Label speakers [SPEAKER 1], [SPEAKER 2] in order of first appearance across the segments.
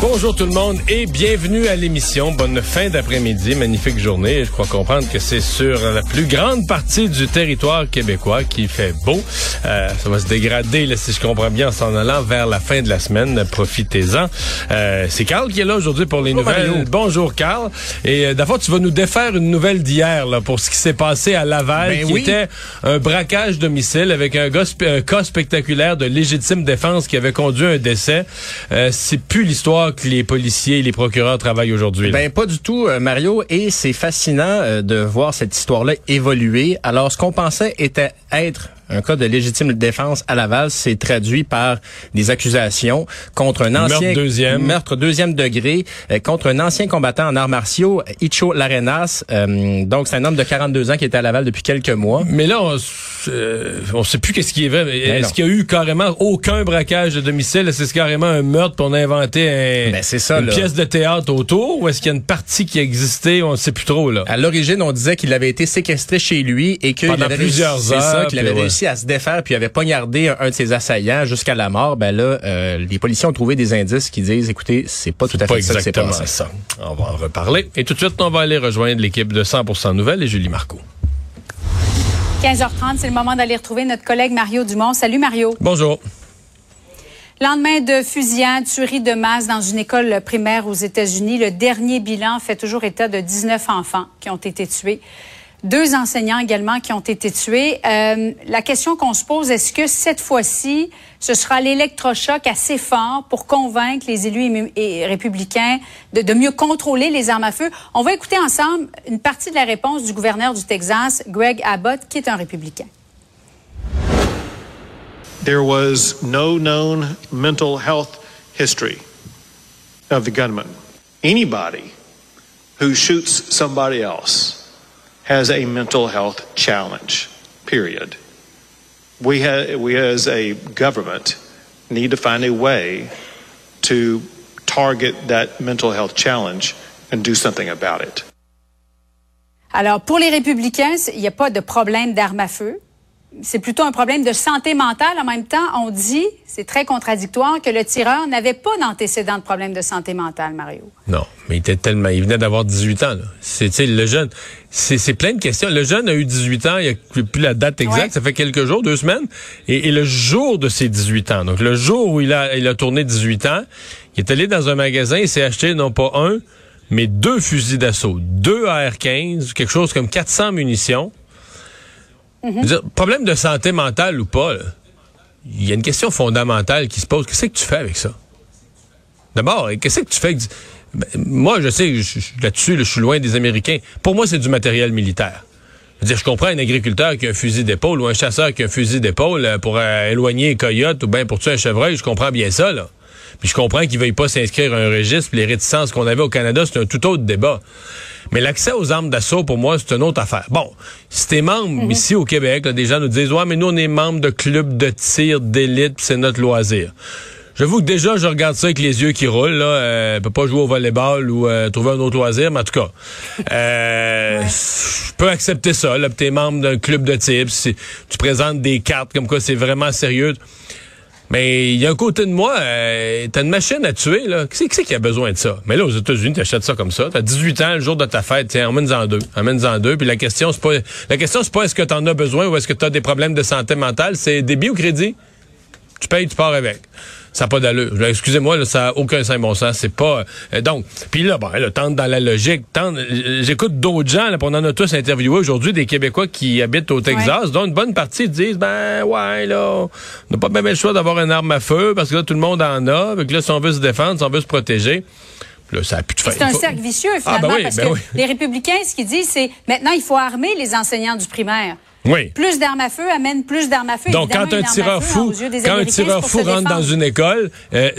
[SPEAKER 1] Bonjour tout le monde et bienvenue à l'émission. Bonne fin d'après-midi, magnifique journée. Je crois comprendre que c'est sur la plus grande partie du territoire québécois qui fait beau. Euh, ça va se dégrader, là, si je comprends bien, en s'en allant vers la fin de la semaine. Profitez-en. Euh, c'est Carl qui est là aujourd'hui pour les nouvelles. Bonjour Carl. Et euh, d'abord, tu vas nous défaire une nouvelle d'hier là pour ce qui s'est passé à Laval,
[SPEAKER 2] Ben
[SPEAKER 1] qui
[SPEAKER 2] oui.
[SPEAKER 1] était un braquage domicile avec un, un cas spectaculaire de légitime défense qui avait conduit à un décès. Euh, c'est plus l'histoire que les policiers et les procureurs travaillent aujourd'hui.
[SPEAKER 2] Ben pas du tout, euh, Mario. Et c'est fascinant euh, de voir cette histoire-là évoluer. Alors, ce qu'on pensait était être un cas de légitime défense à Laval s'est traduit par des accusations contre un ancien
[SPEAKER 1] Meurtre deuxième.
[SPEAKER 2] meurtre deuxième degré euh, contre un ancien combattant en arts martiaux, Icho Larenas. Euh, donc c'est un homme de 42 ans qui était à Laval depuis quelques mois.
[SPEAKER 1] Mais là, on, euh, on sait plus qu'est-ce qui est vrai.
[SPEAKER 2] Ben
[SPEAKER 1] Est-ce qu'il y a eu carrément aucun braquage de domicile? Est-ce que c'est carrément un meurtre on a inventé un-
[SPEAKER 2] Ben, ça,
[SPEAKER 1] une
[SPEAKER 2] là.
[SPEAKER 1] pièce de théâtre autour? Ou est-ce qu'il y a une partie qui existait? On ne sait plus trop, là.
[SPEAKER 2] À l'origine, on disait qu'il avait été séquestré chez lui et qu'il
[SPEAKER 1] Pendant
[SPEAKER 2] avait
[SPEAKER 1] plusieurs
[SPEAKER 2] réussi,
[SPEAKER 1] heures,
[SPEAKER 2] ça, qu'il avait
[SPEAKER 1] puis ouais.
[SPEAKER 2] réussi à se défaire puis avait poignardé un, un de ses assaillants jusqu'à la mort. Ben là, euh, les policiers ont trouvé des indices qui disent, écoutez, c'est pas tout à
[SPEAKER 1] Pas
[SPEAKER 2] fait ça
[SPEAKER 1] exactement
[SPEAKER 2] passé.
[SPEAKER 1] ça. On va en reparler. Et tout de suite, on va aller rejoindre l'équipe de 100% Nouvelles et Julie Marco.
[SPEAKER 3] 15h30, c'est le moment d'aller retrouver notre collègue Mario Dumont. Salut Mario.
[SPEAKER 1] Bonjour.
[SPEAKER 3] Lendemain de fusillade, tuerie de masse dans une école primaire aux États-Unis, le dernier bilan fait toujours état de 19 enfants qui ont été tués. Deux enseignants également qui ont été tués. Euh, la question qu'on se pose, est-ce que cette fois-ci, ce sera l'électrochoc assez fort pour convaincre les élus républicains de, de mieux contrôler les armes à feu? On va écouter ensemble une partie de la réponse du gouverneur du Texas, Greg Abbott, qui est un républicain.
[SPEAKER 4] There was no known mental health history of the gunman. Anybody who shoots somebody else has a mental health challenge, period. We, ha- we as a government need to find a way to target that mental health challenge and do something about it.
[SPEAKER 3] Alors, pour les républicains, il n'y a pas de problème d'armes à feu. C'est plutôt un problème de santé mentale. En même temps, on dit, c'est très contradictoire, que le tireur n'avait pas d'antécédent de problème de santé mentale, Mario.
[SPEAKER 1] Non, mais il était tellement, il venait d'avoir 18 ans. là. C'est, le jeune, c'est, c'est plein de questions. Le jeune a eu 18 ans, il n'y a plus la date exacte,
[SPEAKER 3] Ouais.
[SPEAKER 1] ça fait quelques jours, deux semaines, et, et le jour de ses 18 ans, donc le jour où il a, il a tourné 18 ans, il est allé dans un magasin, il s'est acheté non pas un, mais deux fusils d'assaut, deux AR-15, quelque chose comme 400 munitions. Problème de santé mentale ou pas, il y a une question fondamentale qui se pose. Qu'est-ce que tu fais avec ça? D'abord, qu'est-ce que tu fais? Ben, moi, je sais, là-dessus, là, je suis loin des Américains. Pour moi, c'est du matériel militaire. Je dire, je comprends un agriculteur qui a un fusil d'épaule ou un chasseur qui a un fusil d'épaule euh, pour euh, éloigner un coyote ou bien pour tuer un chevreuil. Je comprends bien ça, là. Puis je comprends qu'il ne veuille pas s'inscrire à un registre. les réticences qu'on avait au Canada, c'est un tout autre débat. Mais l'accès aux armes d'assaut, pour moi, c'est une autre affaire. Bon, si t'es membre ici au Québec, là, des gens nous disent, ouais, mais nous, on est membre de clubs de tir d'élite, c'est notre loisir. J'avoue que déjà, je regarde ça avec les yeux qui roulent. Là. Euh, peut pas jouer au volleyball ou euh, trouver un autre loisir, mais en tout cas, euh, je peux accepter ça. Là, t'es membre d'un club de tir, puis si tu présentes des cartes comme quoi c'est vraiment sérieux. Mais il y a un côté de moi, euh, t'as une machine à tuer, là. Qui c'est qui, qui a besoin de ça? Mais là, aux États-Unis, t'achètes ça comme ça. T'as 18 ans, le jour de ta fête, tiens, emmène-en deux. Emmène-en deux. Puis la question, c'est pas, la question, c'est pas est-ce que t'en as besoin ou est-ce que t'as des problèmes de santé mentale. C'est débit ou crédit? Tu payes, tu pars avec. Ça n'a pas d'allure. Excusez-moi, ça n'a aucun saint bon sens. C'est pas. euh, donc, puis là, bon, là, tente dans la logique. Tente, euh, j'écoute d'autres gens, là, on en a tous interviewé aujourd'hui, des Québécois qui habitent au Texas, dont une bonne partie disent ben ouais, là, on n'a pas même le choix d'avoir une arme à feu parce que là, tout le monde en a. Que là, si on veut se défendre, si on veut se protéger. Là, ça a plus de fin.
[SPEAKER 3] C'est un cercle vicieux,
[SPEAKER 1] Ah,
[SPEAKER 3] finalement,
[SPEAKER 1] ben oui,
[SPEAKER 3] parce
[SPEAKER 1] ben
[SPEAKER 3] que
[SPEAKER 1] oui.
[SPEAKER 3] les républicains, ce qu'ils disent, c'est maintenant, il faut armer les enseignants du primaire.
[SPEAKER 1] Oui.
[SPEAKER 3] Plus d'armes à feu amène plus d'armes à feu.
[SPEAKER 1] Donc, quand un tireur
[SPEAKER 3] feu,
[SPEAKER 1] fou, quand un tireur fou rentre dans une école, euh,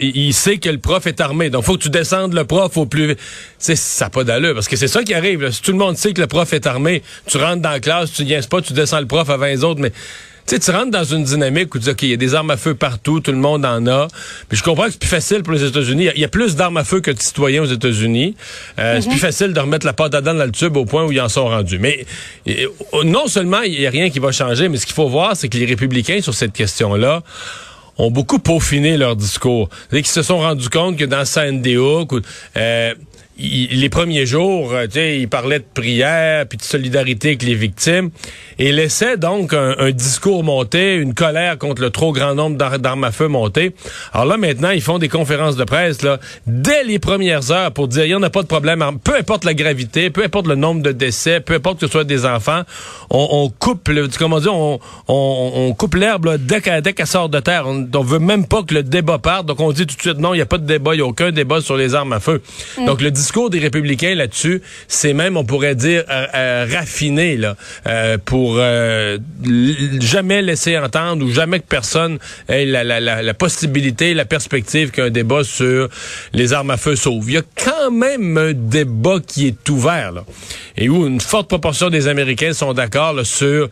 [SPEAKER 1] il sait que le prof est armé. Donc, faut que tu descendes le prof au plus vite. C'est ça pas d'allure parce que c'est ça qui arrive. là. Si tout le monde sait que le prof est armé, tu rentres dans la classe, tu viens pas, tu descends le prof avant les autres, mais tu sais, tu rentres dans une dynamique où tu dis, OK, il y a des armes à feu partout, tout le monde en a. Puis je comprends que c'est plus facile pour les États-Unis. Il y a- Il y, a plus d'armes à feu que de citoyens aux États-Unis. Euh, C'est plus facile de remettre la pâte à dents dans le tube au point où ils en sont rendus. Mais euh, non seulement il y a rien qui va changer, mais ce qu'il faut voir, c'est que les républicains, sur cette question-là, ont beaucoup peaufiné leur discours. C'est qu'ils se sont rendus compte que dans Sandy Hook, euh, il- les premiers jours, euh, tu sais, ils parlaient de prière puis de solidarité avec les victimes et laissaient donc un, un discours monter, une colère contre le trop grand nombre d'ar- d'armes à feu monter. Alors là, maintenant, ils font des conférences de presse là, dès les premières heures pour dire il n'y en a pas de problème, peu importe la gravité, peu importe le nombre de décès, peu importe que ce soit des enfants, on, on coupe, le, comment dire, on, on, on coupe l'herbe dès qu'elle sort de terre. On, on veut même pas que le débat parte, donc on dit tout de suite non, il n'y a pas de débat, il n'y a aucun débat sur les armes à feu. Donc le discours des républicains là-dessus, c'est même, on pourrait dire, euh, euh, raffiné là, euh, pour jamais laisser entendre ou jamais que personne ait la, la, possibilité, la perspective qu'un débat sur les armes à feu sauve. Il y a quand même un débat qui est ouvert là, et où une forte proportion des Américains sont d'accord sur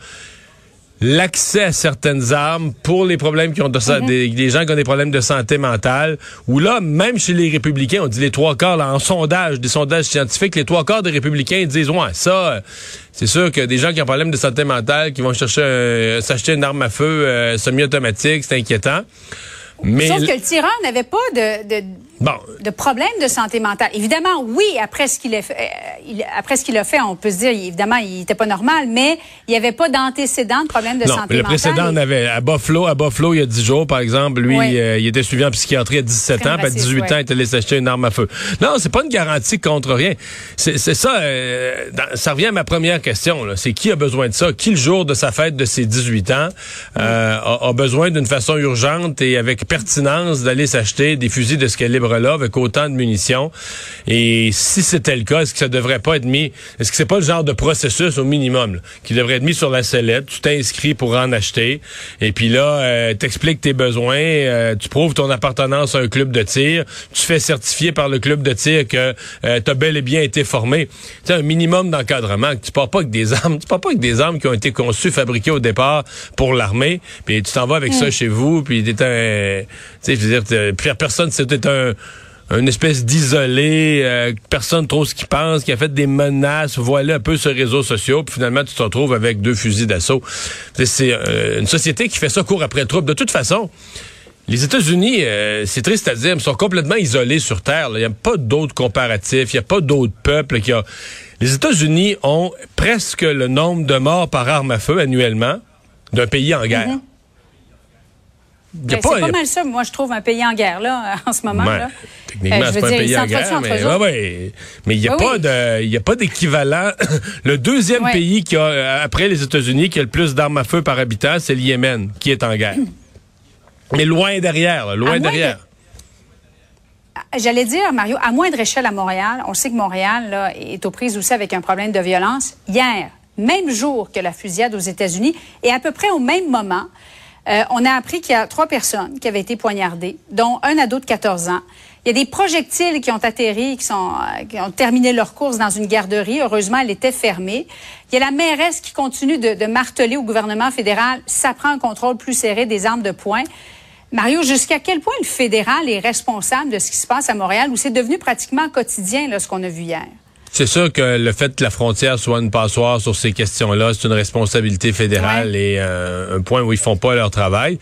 [SPEAKER 1] l'accès à certaines armes pour les problèmes qui ont de ça, des, des gens qui ont des problèmes de santé mentale, où là, même chez les républicains, on dit les trois quarts, là, en sondage, des sondages scientifiques, les trois quarts des républicains disent, ouais, ça, euh, c'est sûr que des gens qui ont un problème de santé mentale, qui vont chercher un- s'acheter une arme à feu euh, semi-automatique, c'est inquiétant. Mais,
[SPEAKER 3] Sauf que le tireur n'avait pas de, de,
[SPEAKER 1] bon,
[SPEAKER 3] de problème de santé mentale. Évidemment, oui, après ce qu'il a fait, euh, après ce qu'il a fait, on peut se dire, évidemment, il était pas normal, mais il n'y avait pas d'antécédent de problème de
[SPEAKER 1] non,
[SPEAKER 3] santé
[SPEAKER 1] le
[SPEAKER 3] mentale.
[SPEAKER 1] précédent en avait. À Buffalo, à Buffalo, il y a 10 jours, par exemple, lui,
[SPEAKER 3] Oui.
[SPEAKER 1] euh, il était suivi en psychiatrie à 17
[SPEAKER 3] Crime
[SPEAKER 1] ans, puis à
[SPEAKER 3] raciste,
[SPEAKER 1] 18
[SPEAKER 3] ouais.
[SPEAKER 1] ans, il était allé s'acheter une arme à feu. Non, c'est pas une garantie contre rien. C'est ça, euh, dans- ça revient à ma première question. C'est qui a besoin de ça? Qui, le jour de sa fête de ses 18 ans, euh, a, a besoin d'une façon urgente et avec pertinence d'aller s'acheter des fusils de ce calibre-là avec autant de munitions? Et si c'était le cas, est-ce que ça devrait pas être mis... Est-ce que c'est pas le genre de processus au minimum là, qui devrait être mis sur la sellette? Tu t'inscris pour en acheter. Et puis là, euh, t'expliques tes besoins, euh, tu prouves ton appartenance à un club de tir, tu fais certifier par le club de tir que euh, t'as bel et bien été formé. Tu sais, un minimum d'encadrement, que tu pars pas avec des armes, tu pars pas avec des armes qui ont été conçues, fabriquées au départ pour l'armée, puis tu t'en vas avec ça chez vous, puis t'es un... Tu sais, je veux dire, personne, c'était un une espèce d'isolé, euh, personne trop ce qu'il pense, qui a fait des menaces, voilà un peu sur les réseaux sociaux, puis finalement tu te retrouves avec deux fusils d'assaut. C'est- euh, une société qui fait ça court après troupe. De toute façon, les États-Unis, euh, c'est triste à dire, mais sont complètement isolés sur Terre. Il n'y a pas d'autres comparatifs, il n'y a pas d'autres peuples qui ont... Les États-Unis ont presque le nombre de morts par arme à feu annuellement d'un pays en guerre. A
[SPEAKER 3] Ben, c'est
[SPEAKER 1] il y
[SPEAKER 3] pas
[SPEAKER 1] a-
[SPEAKER 3] mal ça, moi, je trouve, un pays en guerre, là, en ce moment. Là.
[SPEAKER 1] Techniquement,
[SPEAKER 3] Euh,
[SPEAKER 1] c'est pas un pays en guerre, mais ouais, ouais. Mais il n'y a,
[SPEAKER 3] Oui, oui.
[SPEAKER 1] y a pas d'équivalent. le deuxième
[SPEAKER 3] Ouais.
[SPEAKER 1] pays qui a, euh, après les États-Unis, qui a le plus d'armes à feu par habitant, c'est le Yémen, qui est en guerre. Mais loin derrière, là, loin
[SPEAKER 3] À
[SPEAKER 1] derrière.
[SPEAKER 3] J'allais dire, Mario, à moindre échelle à Montréal, on sait que Montréal là, est aux prises aussi avec un problème de violence. Hier, même jour que la fusillade aux États-Unis, et à peu près au même moment, euh, on a appris qu'il y a trois personnes qui avaient été poignardées, dont un ado de 14 ans. Il y a des projectiles qui ont atterri, qui, sont, euh, qui ont terminé leur course dans une garderie. Heureusement, elle était fermée. Il y a la mairesse qui continue de, de marteler au gouvernement fédéral, ça prend un contrôle plus serré des armes de poing. Mario, jusqu'à quel point le fédéral est responsable de ce qui se passe à Montréal, où c'est devenu pratiquement quotidien, là, ce qu'on a vu hier?
[SPEAKER 1] C'est sûr que le fait que la frontière soit une passoire sur ces questions-là, c'est une responsabilité fédérale et euh, un point où ils font pas leur travail.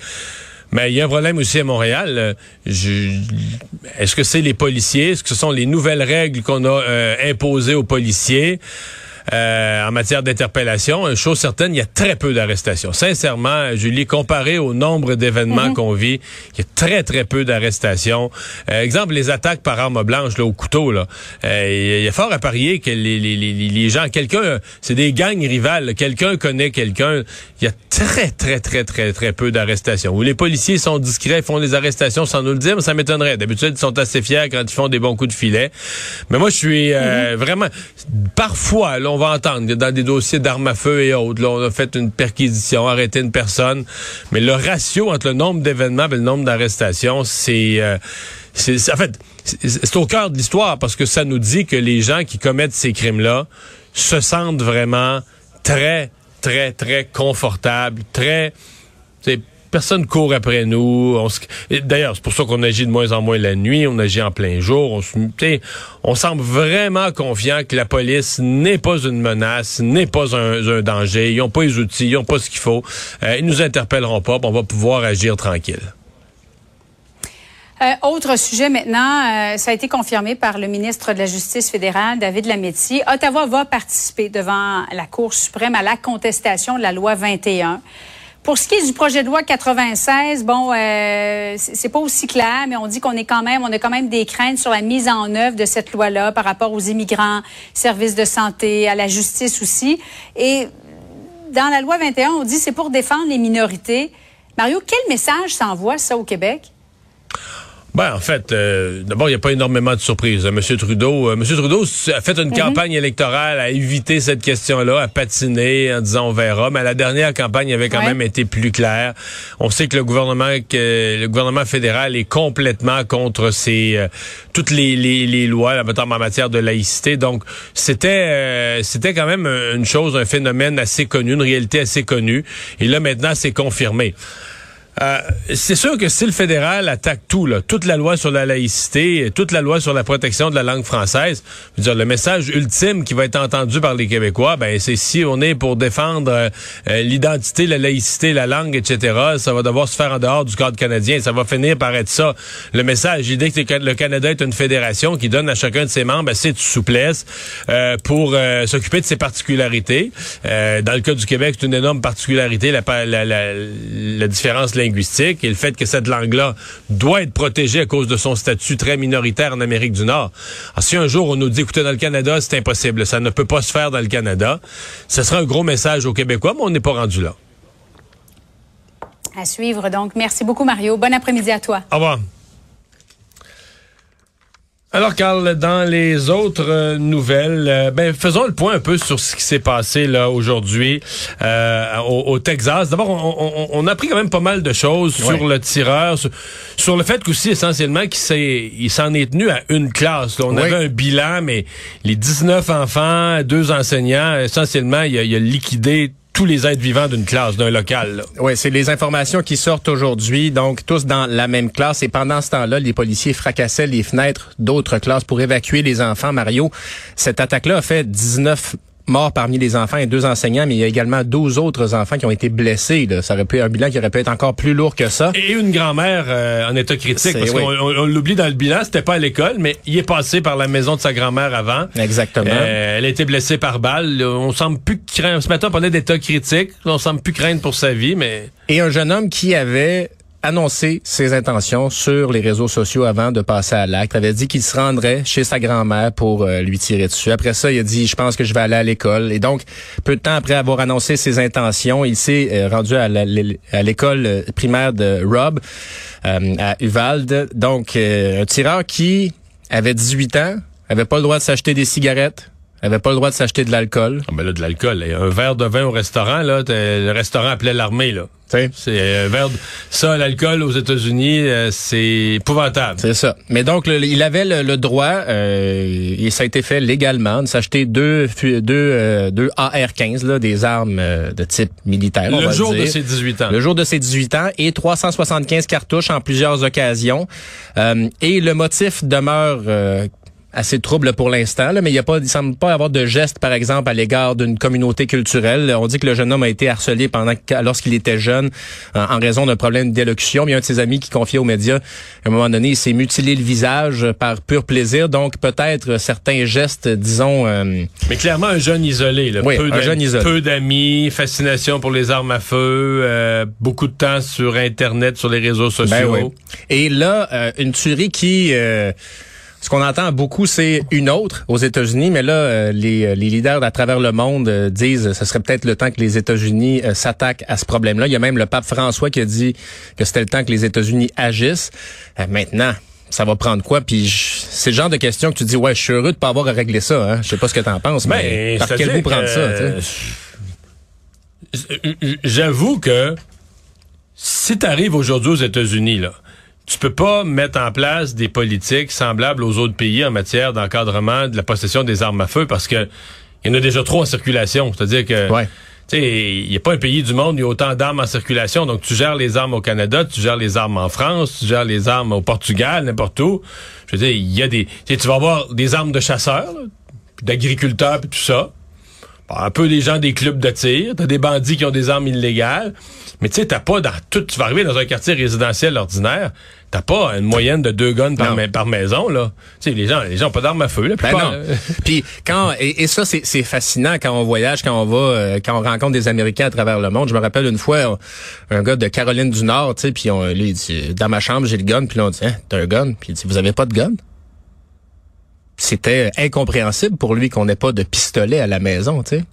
[SPEAKER 1] Mais il y a un problème aussi à Montréal. Je- Est-ce que c'est les policiers? Est-ce que ce sont les nouvelles règles qu'on a euh, imposées aux policiers? Euh, en matière d'interpellation, une chose certaine, il y a très peu d'arrestations. Sincèrement, Julie, comparé au nombre d'événements qu'on vit, il y a très, très peu d'arrestations. Euh, exemple, les attaques par arme blanche là, au couteau. Là. Euh, il y a fort à parier que les, les, les, les gens, quelqu'un, c'est des gangs rivales, quelqu'un connaît quelqu'un. Il y a très, très, très, très, très peu d'arrestations. Où les policiers sont discrets, font des arrestations sans nous le dire, mais ça m'étonnerait. D'habitude, ils sont assez fiers quand ils font des bons coups de filet. Mais moi, je suis euh, vraiment... Parfois, là, on va entendre dans des dossiers d'armes à feu et autres, on a fait une perquisition, arrêté une personne. Mais le ratio entre le nombre d'événements et le nombre d'arrestations, c'est... euh, en fait, c'est au cœur de l'histoire parce que ça nous dit que les gens qui commettent ces crimes-là se sentent vraiment très, très, très confortables, très... Personne court après nous. D'ailleurs, c'est pour ça qu'on agit de moins en moins la nuit, on agit en plein jour. On, se- on semble vraiment confiant que la police n'est pas une menace, n'est pas un, danger. Ils n'ont pas les outils, ils n'ont pas ce qu'il faut. Euh, ils nous interpelleront pas, on va pouvoir agir tranquille.
[SPEAKER 3] Euh, autre sujet maintenant, euh, ça a été confirmé par le ministre de la Justice fédérale, David Lametti. Ottawa va participer devant la Cour suprême à la contestation de la loi 21. Pour ce qui est du projet de loi 96, bon, euh, c'est pas aussi clair, mais on dit qu'on est quand même, on a quand même des craintes sur la mise en œuvre de cette loi-là par rapport aux immigrants, services de santé, à la justice aussi. Et dans la loi 21, on dit c'est pour défendre les minorités. Mario, quel message s'envoie ça au Québec?
[SPEAKER 1] Ben, en fait, euh, d'abord, il n'y a pas énormément de surprises. hein. Monsieur Trudeau, euh, Monsieur Trudeau a fait une campagne électorale à éviter cette question-là, à patiner en disant on verra. Mais la dernière campagne avait quand
[SPEAKER 3] Ouais.
[SPEAKER 1] même été plus claire. On sait que le gouvernement, que le gouvernement fédéral est complètement contre ces euh, toutes les, les, les lois, là, mettons, en matière de laïcité. Donc, c'était euh, c'était quand même une chose, un phénomène assez connu, une réalité assez connue. Et là, maintenant, c'est confirmé. Euh, c'est sûr que si le fédéral attaque tout, là, toute la loi sur la laïcité, toute la loi sur la protection de la langue française, je veux dire, le message ultime qui va être entendu par les Québécois, ben c'est si on est pour défendre euh, euh, l'identité, la laïcité, la langue, etc., ça va devoir se faire en dehors du cadre canadien. Ça va finir par être ça. Le message, l'idée que le Canada est une fédération qui donne à chacun de ses membres assez de souplesse euh, pour s'occuper de ses particularités. Dans le cas du Québec, c'est une énorme particularité, la, la, la, la différence linguistique et le fait que cette langue-là doit être protégée à cause de son statut très minoritaire en Amérique du Nord. Alors, si un jour on nous dit, écoutez, dans le Canada, c'est impossible, ça ne peut pas se faire dans le Canada, ce sera un gros message aux Québécois, mais on n'est pas rendu là.
[SPEAKER 3] À suivre, donc. Merci beaucoup, Mario. Bon après-midi à toi.
[SPEAKER 1] Au revoir. Alors, Carl, dans les autres euh, nouvelles, euh, ben, faisons le point un peu sur ce qui s'est passé là aujourd'hui euh, au, au Texas. D'abord, on, on- on a appris quand même pas mal de choses sur le tireur, sur, sur le fait qu'aussi essentiellement qu'il s'est, il s'en est tenu à une classe. là. On avait un bilan, mais les 19 enfants, deux enseignants, essentiellement, il a, il a liquidé tous les êtres vivants d'une classe, d'un local.
[SPEAKER 2] Oui, c'est les informations qui sortent aujourd'hui, donc tous dans la même classe. Et pendant ce temps-là, les policiers fracassaient les fenêtres d'autres classes pour évacuer les enfants. Mario, cette attaque-là a fait 19 morts parmi les enfants et deux enseignants, mais il y a également 12 autres enfants qui ont été blessés. Là. Ça aurait pu être un bilan qui aurait pu être encore plus lourd que ça.
[SPEAKER 1] Et une grand-mère euh, en état critique, parce
[SPEAKER 2] oui.
[SPEAKER 1] qu'on on- on l'oublie dans le bilan, c'était pas à l'école, mais il est passé par la maison de sa grand-mère avant.
[SPEAKER 2] Exactement.
[SPEAKER 1] Euh, elle a été blessée par balle. On semble plus craindre. Ce matin, on parlait d'état critique. On semble plus craindre pour sa vie, mais
[SPEAKER 2] Et un jeune homme qui avait annoncé ses intentions sur les réseaux sociaux avant de passer à l'acte, avait dit qu'il se rendrait chez sa grand-mère pour euh, lui tirer dessus. Après ça, il a dit, je pense que je vais aller à l'école. Et donc, peu de temps après avoir annoncé ses intentions, il s'est euh, rendu à l'école euh, primaire de Rob, à Uvalde. Donc, un tireur qui avait 18 ans, avait pas le droit de s'acheter des cigarettes, avait pas le droit de s'acheter de l'alcool.
[SPEAKER 1] Ah ben là, de l'alcool. Un verre de vin au restaurant, là, le restaurant appelait l'armée, là. C'est un verre de... Ça, l'alcool aux États-Unis, euh, c'est épouvantable.
[SPEAKER 2] C'est ça. Mais donc, le- il avait le, le droit, euh, et ça a été fait légalement, de s'acheter deux, deux, euh, deux AR-15, là, des armes euh, de type militaire.
[SPEAKER 1] Le jour
[SPEAKER 2] dire.
[SPEAKER 1] de ses 18 ans.
[SPEAKER 2] Le jour de ses 18 ans et 375 cartouches en plusieurs occasions. Euh, et le motif demeure euh, assez trouble pour l'instant, là, mais il y a pas, il semble pas avoir de geste, par exemple, à l'égard d'une communauté culturelle. On dit que le jeune homme a été harcelé pendant lorsqu'il était jeune en, en raison d'un problème d'élocution. Il y a un de ses amis qui confiait aux médias, à un moment donné, il s'est mutilé le visage par pur plaisir. Donc peut-être certains gestes, disons. euh,
[SPEAKER 1] Mais clairement, un jeune isolé. Là.
[SPEAKER 2] Oui,
[SPEAKER 1] peu
[SPEAKER 2] un
[SPEAKER 1] d'amis-
[SPEAKER 2] jeune isolé.
[SPEAKER 1] Peu d'amis, fascination pour les armes à feu, euh, beaucoup de temps sur Internet, sur les réseaux sociaux.
[SPEAKER 2] Ben oui. Et là, euh, une tuerie qui... ce qu'on entend beaucoup, c'est une autre aux États-Unis, mais là, euh, les, euh, les leaders à travers le monde euh, disent que ce serait peut-être le temps que les États-Unis s'attaquent à ce problème-là. Il y a même le pape François qui a dit que c'était le temps que les États-Unis agissent. Maintenant, ça va prendre quoi? Puis c'est le genre de question que tu dis, ouais, je suis heureux de pas avoir à régler ça. Hein? Je sais pas ce que t'en penses, mais
[SPEAKER 1] Ben,
[SPEAKER 2] par quel bout prendre ça? tu
[SPEAKER 1] J'avoue que si tu arrives aujourd'hui aux États-Unis, là, tu peux pas mettre en place des politiques semblables aux autres pays en matière d'encadrement de la possession des armes à feu parce que il y en a déjà trop en circulation. C'est-à-dire que
[SPEAKER 2] Ouais.
[SPEAKER 1] tu sais, il n'y a pas un pays du monde où il y a autant d'armes en circulation. Donc, tu gères les armes au Canada, tu gères les armes en France, tu gères les armes au Portugal, n'importe où. Je veux dire, il y a des... Tu vas avoir des armes de chasseurs, d'agriculteurs, puis tout ça. Bon, un peu des gens des clubs de tir. T'as des bandits qui ont des armes illégales. Mais tu sais, t'as pas dans tout... Tu vas arriver dans un quartier résidentiel ordinaire, t'as pas une moyenne de deux guns par,
[SPEAKER 2] Non.
[SPEAKER 1] ma- par maison, là. Tu sais, les gens, les gens ont pas d'armes à feu, là.
[SPEAKER 2] Ben non.
[SPEAKER 1] là.
[SPEAKER 2] Puis quand et, et ça c'est fascinant quand on voyage, quand on va, euh, quand on rencontre des Américains à travers le monde. Je me rappelle une fois un, un gars de Caroline du Nord, tu sais, puis on lui il dit dans ma chambre j'ai le gun, puis là on dit hein, t'as un gun, puis il dit vous avez pas de gun. C'était incompréhensible pour lui qu'on n'ait pas de pistolet à la maison, tu sais.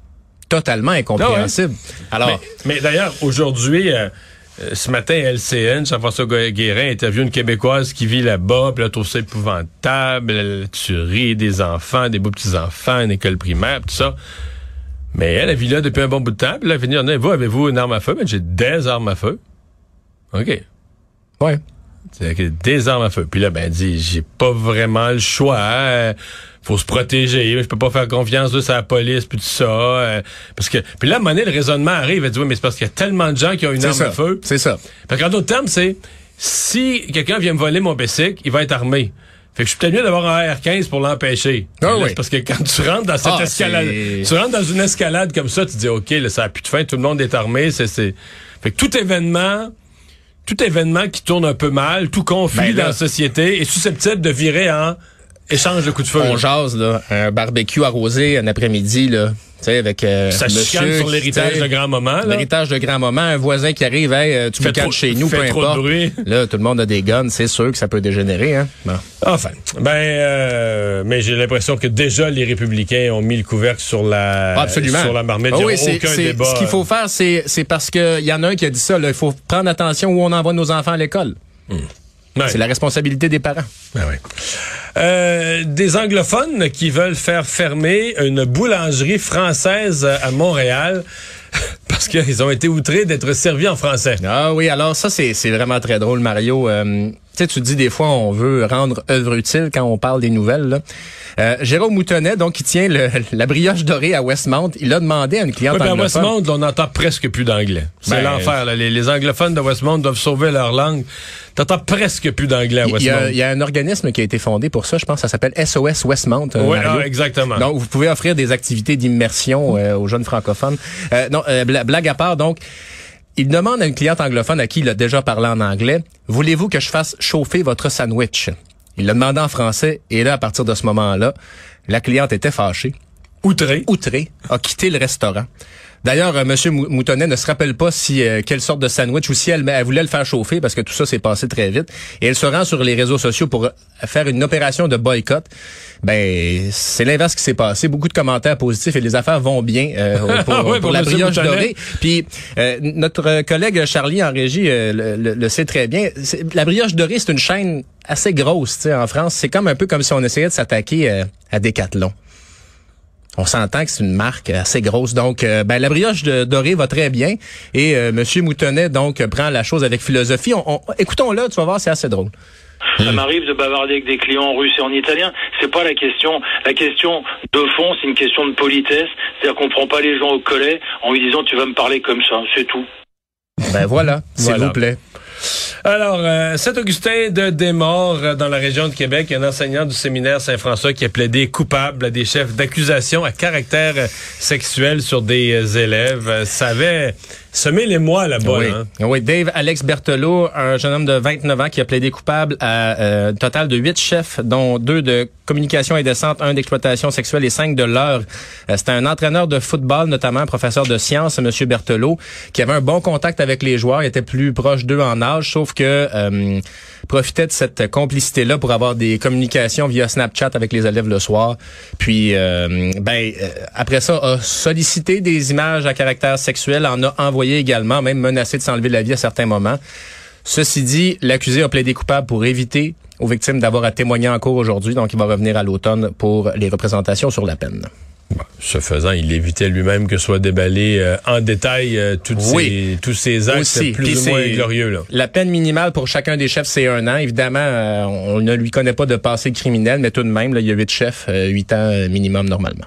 [SPEAKER 2] Totalement incompréhensible. Alors,
[SPEAKER 1] Mais, mais d'ailleurs, aujourd'hui, euh, euh, ce matin, LCN, Jean-François Gu- Guérin interviewe une Québécoise qui vit là-bas, puis là, elle trouve ça épouvantable, la tuerie des enfants, des beaux petits-enfants, une école primaire, tout ça. Mais elle, elle vit là depuis un bon bout de temps, puis là, elle finit vous, avez-vous une arme à feu? Mais j'ai des armes à feu. OK.
[SPEAKER 2] ouais.
[SPEAKER 1] Des armes à feu. Puis là, ben, dit, j'ai pas vraiment le choix. hein. Faut se protéger. Je peux pas faire confiance à la police puis tout ça. euh, parce que, puis là, à un moment donné, le raisonnement arrive. Elle dit, oui, mais c'est parce qu'il y a tellement de gens qui ont une arme
[SPEAKER 2] ça.
[SPEAKER 1] à feu.
[SPEAKER 2] C'est ça.
[SPEAKER 1] Parce qu'en d'autres termes, c'est, si quelqu'un vient me voler mon bicycle, il va être armé. Fait que je suis peut-être mieux d'avoir un AR-15 pour l'empêcher.
[SPEAKER 2] Ah oui.
[SPEAKER 1] Parce que quand tu rentres dans cette
[SPEAKER 2] Ah,
[SPEAKER 1] escalade, tu rentres dans une escalade comme ça, tu dis, OK, là, ça a plus de fin, tout le monde est armé, c'est, c'est, fait que tout événement, tout événement qui tourne un peu mal, tout conflit
[SPEAKER 2] Ben là-
[SPEAKER 1] dans la société est susceptible de virer en échange de coups de feu.
[SPEAKER 2] On jase là, un barbecue arrosé un après-midi là, tu sais avec euh,
[SPEAKER 1] ça
[SPEAKER 2] monsieur
[SPEAKER 1] sur l'héritage de grand-maman, là.
[SPEAKER 2] L'héritage de grand-maman, un voisin qui arrive, hey, euh, tu me calmes chez nous, peu
[SPEAKER 1] trop de
[SPEAKER 2] importe.
[SPEAKER 1] bruit.
[SPEAKER 2] Là, tout le monde a des guns, c'est sûr que ça peut dégénérer. Hein? Bon.
[SPEAKER 1] Enfin, ben, euh, mais j'ai l'impression que déjà les républicains ont mis le couvercle sur la,
[SPEAKER 2] Absolument.
[SPEAKER 1] sur la marmite. A
[SPEAKER 2] oui, c'est-
[SPEAKER 1] aucun débat.
[SPEAKER 2] Ce qu'il faut faire, c'est c'est parce que y en a un qui a dit ça. là, Il faut prendre attention où on envoie nos enfants à l'école.
[SPEAKER 1] Ouais.
[SPEAKER 2] C'est la responsabilité des parents.
[SPEAKER 1] Ben. Euh, des anglophones qui veulent faire fermer une boulangerie française à Montréal parce qu'ils ont été outrés d'être servis en français.
[SPEAKER 2] Ah oui, alors ça, c'est vraiment très drôle, Mario. Euh, tu sais, tu dis des fois, on veut rendre œuvre utile quand on parle des nouvelles. Là. Euh, Jérôme Moutonnet, donc, qui tient le- la brioche dorée à Westmount, il a demandé à une cliente
[SPEAKER 1] ben à
[SPEAKER 2] anglophone...
[SPEAKER 1] Westmount, on n'entend presque plus d'anglais. C'est
[SPEAKER 2] Ben,
[SPEAKER 1] l'enfer. là. Les, les anglophones de Westmount doivent sauver leur langue. T'entends presque plus d'anglais à
[SPEAKER 2] Il y, a,
[SPEAKER 1] Westmount.
[SPEAKER 2] il y a un organisme qui a été fondé pour ça, je pense, ça s'appelle SOS Westmount. euh, Mario.
[SPEAKER 1] ah, exactement.
[SPEAKER 2] Donc, vous pouvez offrir des activités d'immersion euh, aux jeunes francophones. Euh, non, euh, bla- blague à part, donc, il demande à une cliente anglophone à qui il a déjà parlé en anglais, voulez-vous que je fasse chauffer votre sandwich? Il l'a demandé en français, et là, à partir de ce moment-là, la cliente était fâchée,
[SPEAKER 1] Outré.
[SPEAKER 2] outrée, a quitté le restaurant. D'ailleurs, euh, Monsieur Mou- Moutonnet ne se rappelle pas si euh, quelle sorte de sandwich ou si elle, elle voulait le faire chauffer parce que tout ça s'est passé très vite. Et elle se rend sur les réseaux sociaux pour euh, faire une opération de boycott. Ben, c'est l'inverse qui s'est passé. Beaucoup de commentaires positifs et les affaires vont bien euh, pour,
[SPEAKER 1] Ah
[SPEAKER 2] pour
[SPEAKER 1] pour
[SPEAKER 2] la brioche dorée. Puis euh, notre collègue Charlie en régie euh, le, le- le sait très bien. La brioche dorée, c'est une chaîne assez grosse, tu sais, en France. C'est comme un peu comme si on essayait de s'attaquer euh, à Decathlon. On s'entend que c'est une marque assez grosse. Donc, euh, ben, la brioche de, dorée va très bien. Et euh, Monsieur Moutonnet, donc, prend la chose avec philosophie. On, on- Écoutons-le, tu vas voir, c'est assez drôle.
[SPEAKER 5] Ça m'arrive de bavarder avec des clients en russe et en italien. C'est pas la question. La question de fond, c'est une question de politesse. C'est-à-dire qu'on prend pas les gens au collet en lui disant tu vas me parler comme ça. C'est tout.
[SPEAKER 2] Ben voilà, s'il
[SPEAKER 1] Voilà.
[SPEAKER 2] vous plaît.
[SPEAKER 1] Alors, euh, Saint-Augustin de Desmaures, euh, dans la région de Québec, un enseignant du séminaire Saint-François qui a plaidé coupable à des chefs d'accusation à caractère euh, sexuel sur des euh, élèves. Ça avait semé les mois là-bas.
[SPEAKER 2] Oui.
[SPEAKER 1] hein?
[SPEAKER 2] oui, Dave Alex Berthelot, un jeune homme de 29 ans qui a plaidé coupable à euh, un total de huit chefs, dont deux de communication indécente, un d'exploitation sexuelle et cinq de l'heure. Euh, C'était un entraîneur de football, notamment un professeur de sciences, M. Berthelot, qui avait un bon contact avec les joueurs, il était plus proche d'eux en âge, sauf que euh, profitait de cette complicité-là pour avoir des communications via Snapchat avec les élèves le soir. Puis, euh, ben, euh, après ça, a sollicité des images à caractère sexuel, en a envoyé également, même menacé de s'enlever la vie à certains moments. Ceci dit, l'accusé a plaidé coupable pour éviter aux victimes d'avoir à témoigner en cours aujourd'hui, donc il va revenir à l'automne pour les représentations sur la peine.
[SPEAKER 1] Ce faisant, il évitait lui-même que soit déballé euh, en détail euh, toutes
[SPEAKER 2] Oui.
[SPEAKER 1] ces, tous ces actes
[SPEAKER 2] Aussi.
[SPEAKER 1] plus
[SPEAKER 2] Puis
[SPEAKER 1] ou moins glorieux. Là.
[SPEAKER 2] La peine minimale pour chacun des chefs, c'est un an. Évidemment, euh, on ne lui connaît pas de passé criminel, mais tout de même, là, il y a huit chefs, huit ans minimum normalement.